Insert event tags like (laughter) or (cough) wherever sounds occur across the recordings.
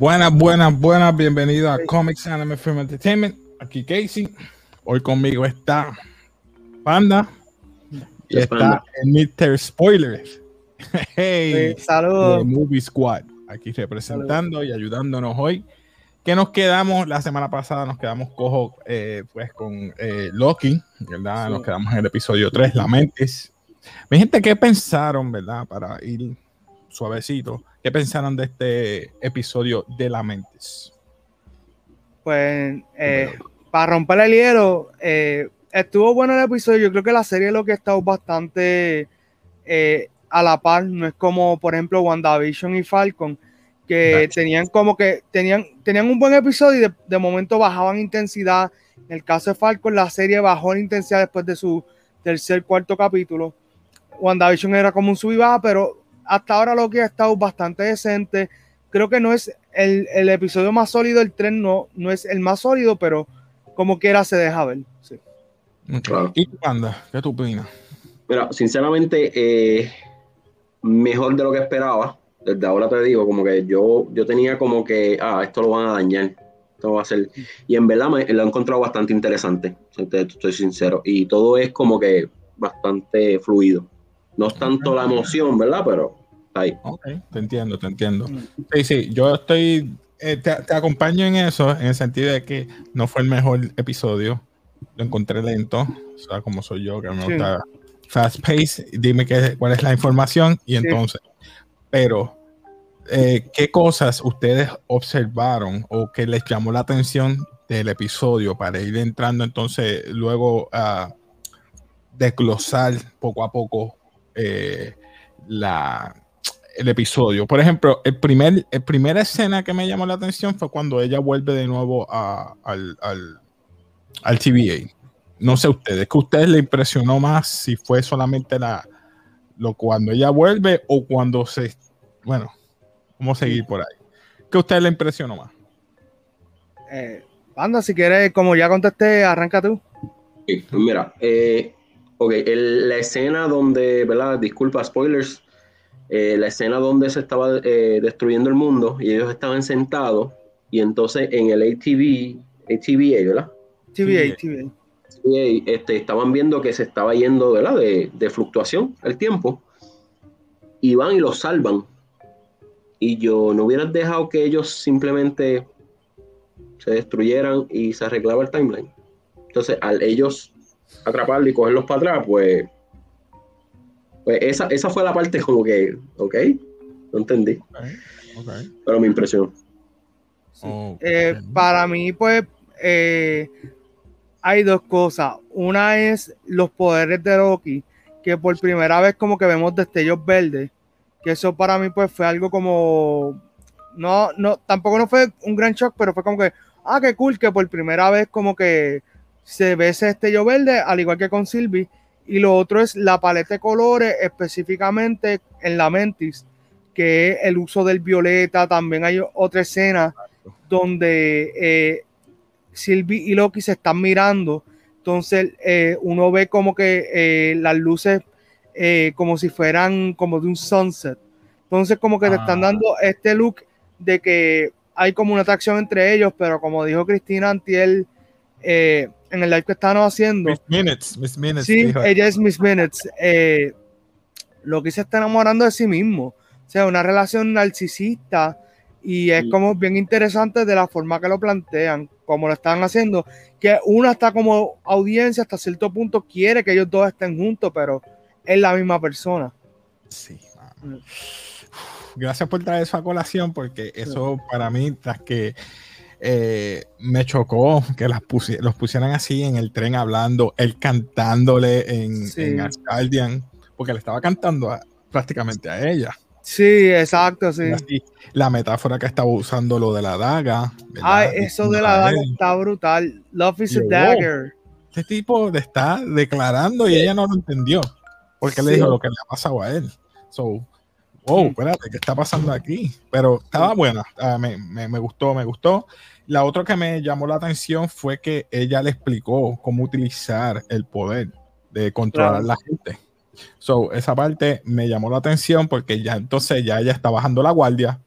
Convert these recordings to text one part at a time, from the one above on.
Buenas, buenas, buenas. Bienvenido a Comics Anime Film Entertainment. Aquí Casey. Hoy conmigo está Panda. Y está Mr. Spoilers. (laughs) Hey, saludos. Movie Squad. Aquí representando y ayudándonos hoy. Que nos quedamos, la semana pasada nos quedamos cojo eh, pues con eh, Loki, ¿verdad? Nos quedamos en el episodio 3, La Mentes. Mi gente, ¿qué pensaron, verdad? Para ir suavecito. ¿Qué pensaron de este episodio de La Mentes? Pues, eh, para romper el hielo, eh, estuvo bueno el episodio. Yo creo que la serie lo que ha estado bastante eh, a la par. No es como, por ejemplo, WandaVision y Falcon, que tenían como que tenían, tenían un buen episodio y de, de, momento bajaban intensidad. En el caso de Falcon, la serie bajó la intensidad después de su tercer, cuarto capítulo. WandaVision era como un sub y baja, pero hasta ahora lo que ha estado bastante decente. Creo que no es el, el episodio más sólido, el tren no, no es el más sólido, pero como quiera se deja ver. Sí. Claro. ¿Y Panda? ¿Qué tú opinas? Mira, sinceramente, eh, mejor de lo que esperaba. Desde ahora te digo, como que yo, yo tenía como que, ah, esto lo van a dañar. Esto va a ser. Y en verdad me, lo he encontrado bastante interesante, estoy sincero. Y todo es como que bastante fluido. No es tanto la emoción, ¿verdad? Pero ahí. Ok, te entiendo, te entiendo. Sí, sí, yo estoy, eh, te, te, acompaño en eso, en el sentido de que no fue el mejor episodio. Lo encontré lento, o sea, como soy yo, que me sí. gusta fast pace. Dime qué, cuál es la información y entonces. Sí. Pero, eh, ¿qué cosas ustedes observaron o que les llamó la atención del episodio para ir entrando entonces luego a desglosar poco a poco eh, la, el episodio. Por ejemplo, el primer, el primera escena que me llamó la atención fue cuando ella vuelve de nuevo a, al, al, al, TVA. No sé ustedes, que a ustedes le impresionó más si fue solamente la lo cuando ella vuelve o cuando se bueno, vamos a seguir por ahí. ¿Qué a ustedes le impresionó más? Eh, Panda, si quieres, como ya contesté, arranca tú. Sí, mira, eh, ok, el, la escena donde, ¿verdad? Disculpa, spoilers. Eh, la escena donde se estaba eh, destruyendo el mundo y ellos estaban sentados y entonces en el ATV, ATVA, ¿verdad? TVA, TVA. TVA este, estaban viendo que se estaba yendo ¿verdad? De, de fluctuación el tiempo y van y los salvan. Y yo no hubieras dejado que ellos simplemente se destruyeran y se arreglaba el timeline. Entonces, al ellos atraparlo y cogerlos para atrás, pues, pues esa, esa fue la parte como que, ok, no entendí. Okay, okay. Pero me impresionó. Sí. Oh, eh, para mí, pues, eh, hay dos cosas. Una es los poderes de Loki, que por primera vez como que vemos destellos verdes, que eso para mí pues fue algo como, no, no, tampoco no fue un gran shock, pero fue como que, ah, qué cool, que por primera vez como que se ve ese destello verde, al igual que con Sylvie. Y lo otro es la paleta de colores, específicamente en la Mentis, que es el uso del violeta. También hay otra escena donde eh, Sylvie y Loki se están mirando. Entonces eh, uno ve como que eh, las luces eh, como si fueran como de un sunset. Entonces como que ah. te están dando este look de que hay como una atracción entre ellos, pero como dijo Cristina Antiel, en el live que estaban haciendo. Miss Minutes, Miss Minutes. Sí, dijo. ella es Miss Minutes. Eh, lo que se está enamorando de sí mismo. O sea, una relación narcisista. Y es como bien interesante de la forma que lo plantean, como lo están haciendo. Que una está como audiencia hasta cierto punto, quiere que ellos dos estén juntos, pero es la misma persona. Sí. Gracias por traer eso a colación, porque eso sí. para mí, tras que eh, me chocó que las pusi los pusieran así en el tren hablando, él cantándole en, sí. en Asgardian, porque le estaba cantando a, prácticamente a ella. Sí, exacto, sí. Así, la metáfora que estaba usando lo de la daga. Ay, eso de la daga está brutal. Love is a dagger. Este tipo le está declarando y ella no lo entendió. Porque sí. le dijo lo que le ha pasado a él. So, wow, espérate, ¿qué está pasando aquí? Pero estaba buena, uh, me, me, me, gustó, me gustó. La otra que me llamó la atención fue que ella le explicó cómo utilizar el poder de controlar claro. la gente. So, esa parte me llamó la atención porque ya entonces ya ella está bajando la guardia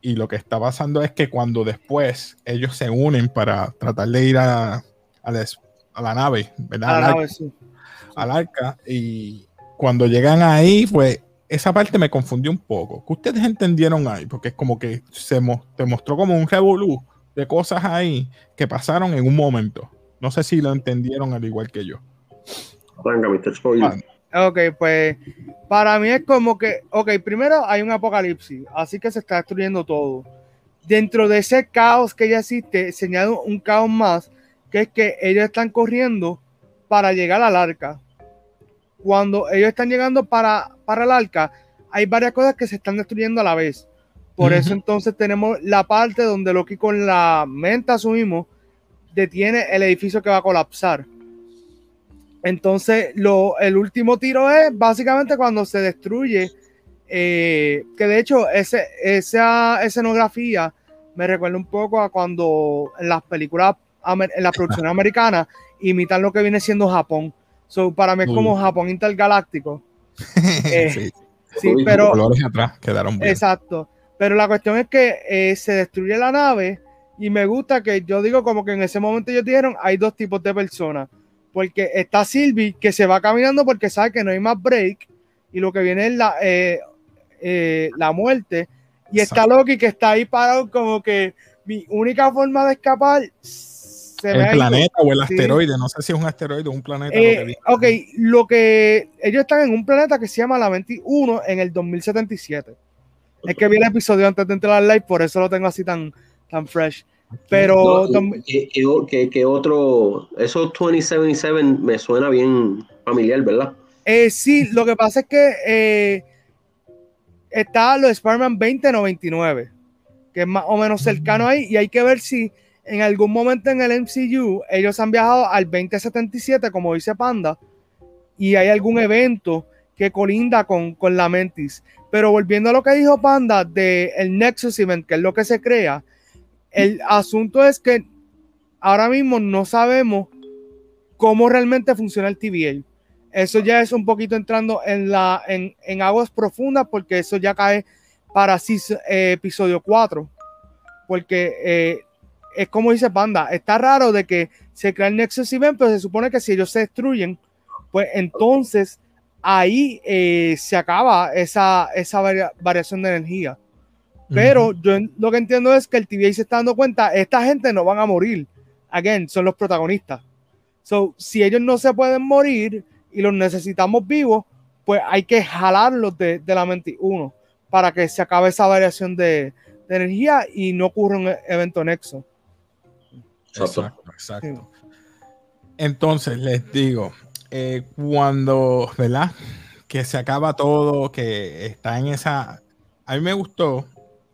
y lo que está pasando es que cuando después ellos se unen para tratar de ir a, la, nave, ¿verdad? A la al arca, y cuando llegan ahí, pues esa parte me confundió un poco. ¿Qué ustedes entendieron ahí? Porque es como que se te mostró como un revolú de cosas ahí que pasaron en un momento. No sé si lo entendieron al igual que yo. Venga, Mr. Spoiler. Ok, pues para mí es como que, ok, primero hay un apocalipsis, así que se está destruyendo todo. Dentro de ese caos que ya existe, señala un caos más, que es que ellos están corriendo para llegar al arca. Cuando ellos están llegando para, para el arca, hay varias cosas que se están destruyendo a la vez. Por eso entonces tenemos la parte donde Loki con la mente asumimos detiene el edificio que va a colapsar. Entonces, lo, el último tiro es básicamente cuando se destruye, eh, que de hecho ese, esa escenografía me recuerda un poco a cuando en las películas, en las producciones (laughs) americanas, imitan lo que viene siendo Japón. So, para mí es como Japón intergaláctico. (laughs) Eh, sí, pero... Colores atrás quedaron bien. Exacto. Pero la cuestión es que eh, se destruye la nave y me gusta que yo digo como que en ese momento ellos dijeron hay dos tipos de personas porque está Sylvie que se va caminando porque sabe que no hay más break y lo que viene es la, eh, la muerte. Y está Loki que está ahí parado como que mi única forma de escapar. Se el planeta o el asteroide, no sé si es un asteroide o un planeta. Eh, ok, lo que ellos están en un planeta que se llama la 21 en el 2077. Es que vi el episodio antes de entrar al live, por eso lo tengo así tan, tan fresh. Pero. que, otro. Eso 2077 me suena bien familiar, ¿verdad? Eh, sí, lo que pasa es que eh, está lo de Spider-Man 2099, que es más o menos cercano mm. ahí, y hay que ver si en algún momento en el MCU ellos han viajado al 2077, como dice Panda, y hay algún evento que colinda con, con la Mentis. Pero volviendo a lo que dijo Panda de el Nexus Event, que es lo que se crea, el asunto es que ahora mismo no sabemos cómo realmente funciona el TVA. Eso ya es un poquito entrando en, la, en, aguas profundas porque eso ya cae para eh, episodio 4. Porque eh, es como dice Panda, está raro de que se crea el Nexus Event, pero se supone que si ellos se destruyen, pues entonces ahí eh, se acaba esa, esa variación de energía. Pero yo lo que entiendo es que el TVA se está dando cuenta, esta gente no van a morir. Again, son los protagonistas. So, si ellos no se pueden morir y los necesitamos vivos, pues hay que jalarlos de, de la 21 para que se acabe esa variación de, de, energía y no ocurra un evento nexo. Exacto, exacto. Entonces, les digo, eh, cuando, ¿verdad? Que se acaba todo, que está en esa... A mí me gustó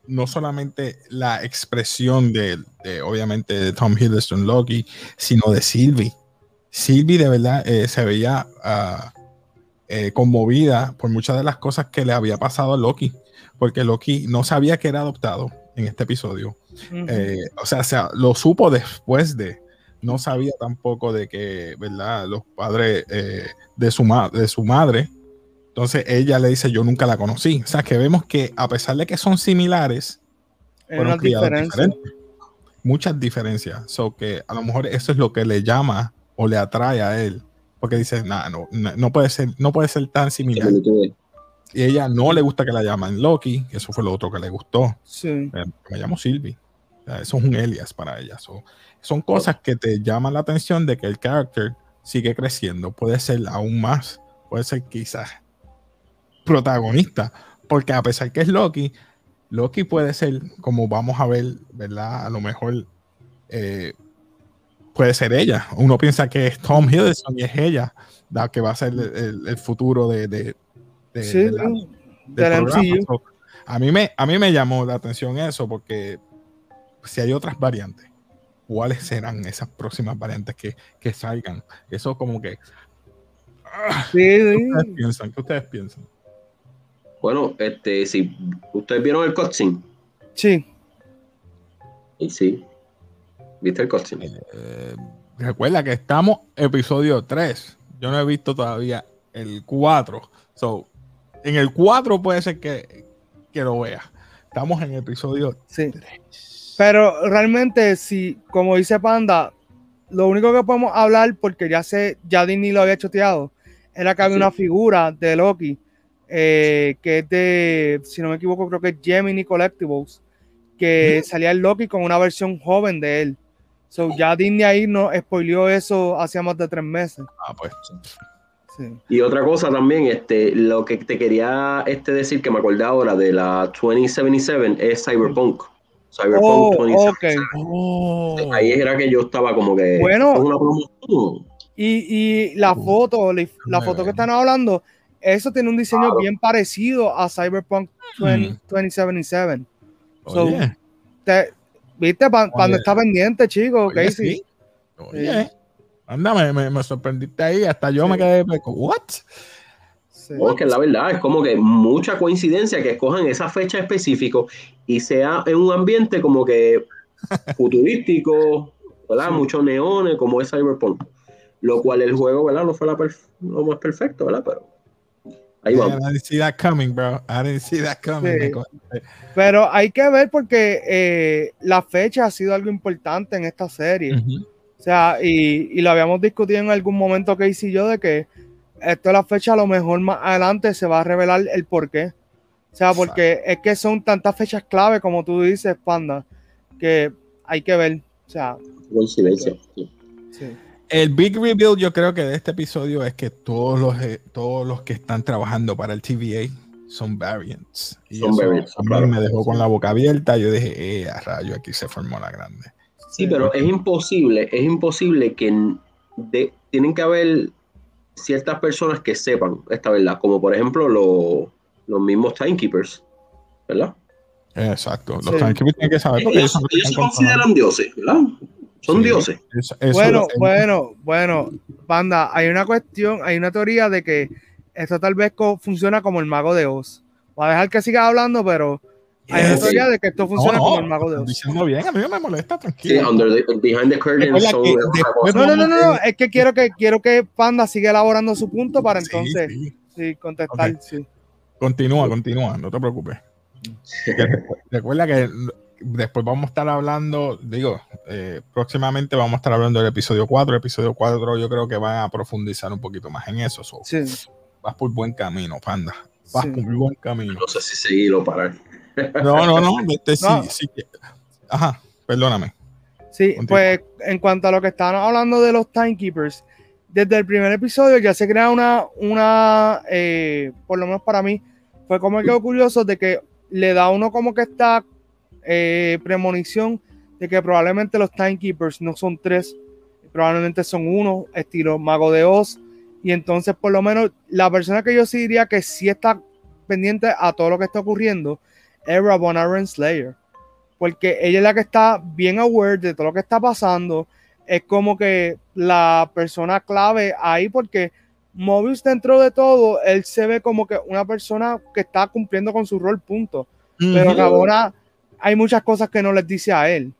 no solamente la expresión de, obviamente, de Tom Hiddleston Loki, sino de Sylvie. Sylvie de verdad eh, se veía eh, conmovida por muchas de las cosas que le había pasado a Loki, porque Loki no sabía que era adoptado en este episodio. Eh, o sea, sea, lo supo después de, no sabía tampoco de que, ¿verdad? Los padres de, su de su madre entonces ella le dice, yo nunca la conocí. O sea, que vemos que a pesar de que son similares, fueron diferentes. Muchas diferencias. So que a lo mejor eso es lo que le llama o le atrae a él. Porque dice, nah, no, no, puede ser, no puede ser tan similar. Y ella no le gusta que la llamen Loki, eso fue lo otro que le gustó. Sí. Eh, me, llamo Sylvie. eso es un Elias para ella. son cosas que te llaman la atención de que el character sigue creciendo. Puede ser aún más. Puede ser quizás protagonista, porque a pesar que es Loki, Loki puede ser, como vamos a ver, ¿verdad? A lo mejor eh, puede ser ella. Uno piensa que es Tom Hiddleston y es ella la que va a ser el, futuro de, de, a, mí me, a mí me llamó la atención eso, porque si hay otras variantes, ¿cuáles serán esas próximas variantes que, que salgan? Eso como que... Ah, ¿Qué ustedes piensan? ¿Qué ustedes piensan? Bueno, este, si ustedes vieron el cutscene. Sí. Y sí. ¿Viste el cutscene? Eh, recuerda que estamos episodio 3. Yo no he visto todavía el 4. So, en el 4 puede ser que, que lo vea. Estamos en el episodio sí. Pero realmente, si, como dice Panda, lo único que podemos hablar, porque ya sé, ya Disney lo había choteado, era que había una figura de Loki, eh, que es de, si no me equivoco, creo que es Gemini Collectibles, que salía el Loki con una versión joven de él. So, ya Disney ahí no spoileó eso hace más de tres meses. Ah, pues. Y otra cosa también, este, lo que te quería este, decir que me acordé ahora de la 2077 es Cyberpunk. Cyberpunk 2077. Ahí era que yo estaba como que. Bueno. y, y, la foto, la, foto que están hablando, eso tiene un diseño bien parecido a Cyberpunk 2077. Mm. So, ¿Viste? Cuando está pendiente, chico. Oye, sí. Anda, me, me, sorprendiste ahí. Hasta yo me quedé. ¿What? Sí. que la verdad es como que mucha coincidencia que escojan esa fecha específica y sea en un ambiente como que (laughs) futurístico, ¿verdad? Muchos neones, como es Cyberpunk. Lo cual el juego, ¿verdad? No fue la lo más perfecto, ¿verdad? Pero Ahí vamos. I didn't see that coming, bro. I didn't see that coming. Pero hay que ver porque eh, la fecha ha sido algo importante en esta serie. O sea, y, y, lo habíamos discutido en algún momento que hice yo de que esto es la fecha, a lo mejor más adelante se va a revelar el por qué. O sea, porque es que son tantas fechas clave, como tú dices, Panda, que hay que ver. O sea, coincidencia. Sí. El big reveal yo creo que de este episodio es que todos los, eh, todos los que están trabajando para el TVA son variants. Y son variants, a mí me dejó con la boca abierta. Yo dije, eh, a rayo, aquí se formó la grande. Sí, pero es imposible, es imposible que tienen que haber ciertas personas que sepan esta verdad, como por ejemplo los mismos timekeepers, ¿verdad? Exacto, los timekeepers tienen que saber. Porque ellos, ellos se consideran dioses, ¿verdad? Son dioses. bueno, bueno, bueno, Panda, hay una cuestión, hay una teoría de que esto tal vez funciona como el mago de Oz. Voy a dejar que siga hablando, pero hay una teoría de que esto funciona como el mago de Oz. Diciendo bien, a mí no me molesta, tranquilo. behind the curtain. no, no, no, no, es que quiero que quiero que Panda siga elaborando su punto para entonces sí, contestar. Continúa, continúa, no te preocupes. Recuerda que después vamos a estar hablando, digo, eh, próximamente vamos a estar hablando del episodio 4. El episodio 4 yo creo que van a profundizar un poquito más en eso. sí. Vas por buen camino, panda. Vas por buen camino. No sé si seguirlo o parar. No, no, no. Este sí, sí. Ajá, perdóname. Sí, pues en cuanto a lo que estaban hablando de los timekeepers, desde el primer episodio ya se crea una, una eh, por lo menos para mí, fue como que curioso de que le da uno como que está eh, premonición de que probablemente los timekeepers no son tres, probablemente son uno, estilo Mago de Oz. Y entonces, por lo menos, la persona que yo sí diría que sí está pendiente a todo lo que está ocurriendo es Rabona Renslayer. Porque ella es la que está bien aware de todo lo que está pasando. Es como que la persona clave ahí, porque Mobius, dentro de todo, él se ve como que una persona que está cumpliendo con su rol, punto. Pero Rabona hay muchas cosas que no les dice a él.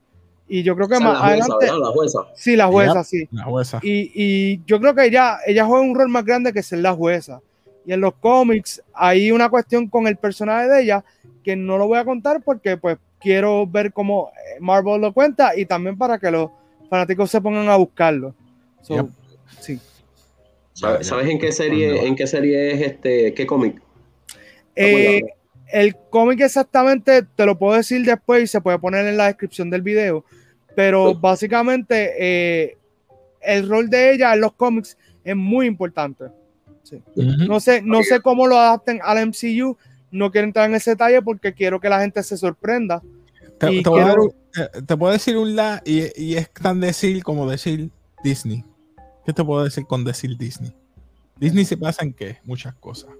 Y yo creo que más adelante. la jueza. Sí, la jueza, sí. La jueza. Y, y, yo creo que ella, ella juega un rol más grande que ser la jueza. Y en los cómics hay una cuestión con el personaje de ella que no lo voy a contar porque pues quiero ver cómo Marvel lo cuenta y también para que los fanáticos se pongan a buscarlo. Sí. ¿Sabes, en qué serie, en qué serie es este, qué cómic? Eh, el cómic exactamente te lo puedo decir después y se puede poner en la descripción del video, pero básicamente eh, el rol de ella en los cómics es muy importante. No sé, no sé cómo lo adapten al MCU, no quiero entrar en ese detalle porque quiero que la gente se sorprenda. Te, te, puedo decir un la y, y, es tan decir como decir Disney. ¿Qué te puedo decir con decir Disney? Disney se pasa en qué? Muchas cosas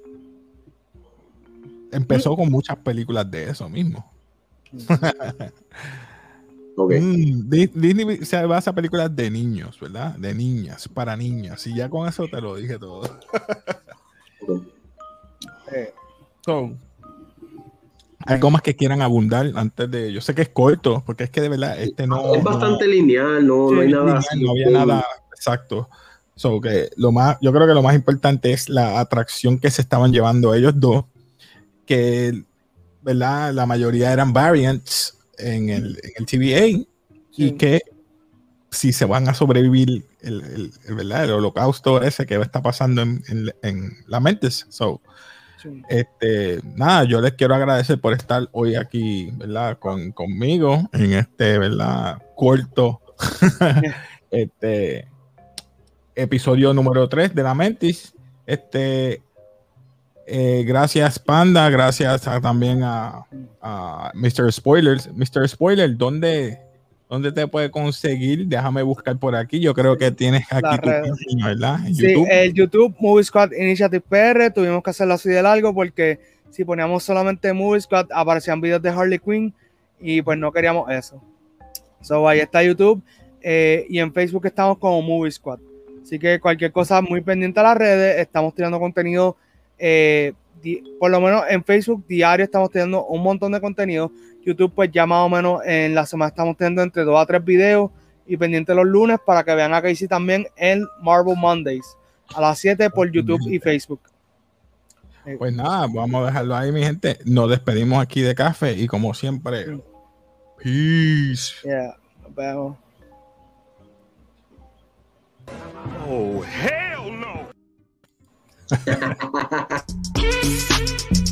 empezó con muchas películas de eso mismo. (laughs) Mm, Disney se basa en películas de niños, ¿verdad? De niñas, para niñas. Y ya con eso te lo dije todo. Eh, algo más que quieran abundar antes de. Yo sé que es corto, porque es que de verdad este no. Es bastante lineal, no, no hay nada. no había nada exacto. So, que lo más, yo creo que lo más importante es la atracción que se estaban llevando ellos dos que ¿verdad? La mayoría eran variants en el, en el TVA y que si se van a sobrevivir el, el, ¿verdad? el holocausto ese que está pasando en, en, la mentes. So, este, nada, yo les quiero agradecer por estar hoy aquí, ¿verdad? Con, conmigo en este, ¿verdad? Corto, (laughs) este, episodio número 3 de la Mentis. Este, eh, gracias Panda, gracias también a, a, Mr. Spoilers. Mr. Spoiler, ¿dónde, ¿dónde te puede conseguir? Déjame buscar por aquí. Yo creo que tienes aquí tu página, ¿verdad? sí, YouTube. el YouTube Movie Squad Initiative PR. Tuvimos que hacerlo así de largo porque si poníamos solamente Movie Squad aparecían videos de Harley Quinn y pues no queríamos eso. So ahí está YouTube eh, y en Facebook estamos como Movie Squad. Así que cualquier cosa muy pendiente a las redes. Estamos tirando contenido eh, por lo menos en Facebook diario estamos teniendo un montón de contenido. YouTube, pues ya más o menos en la semana estamos teniendo entre dos a tres videos y pendiente los lunes para que vean a Casey también en Marvel Mondays a las 7 por YouTube y Facebook. Pues nada, vamos a dejarlo ahí, mi gente. Nos despedimos aquí de café y como siempre, peace. Yeah, nos vemos. Oh, hell Yeah. (laughs)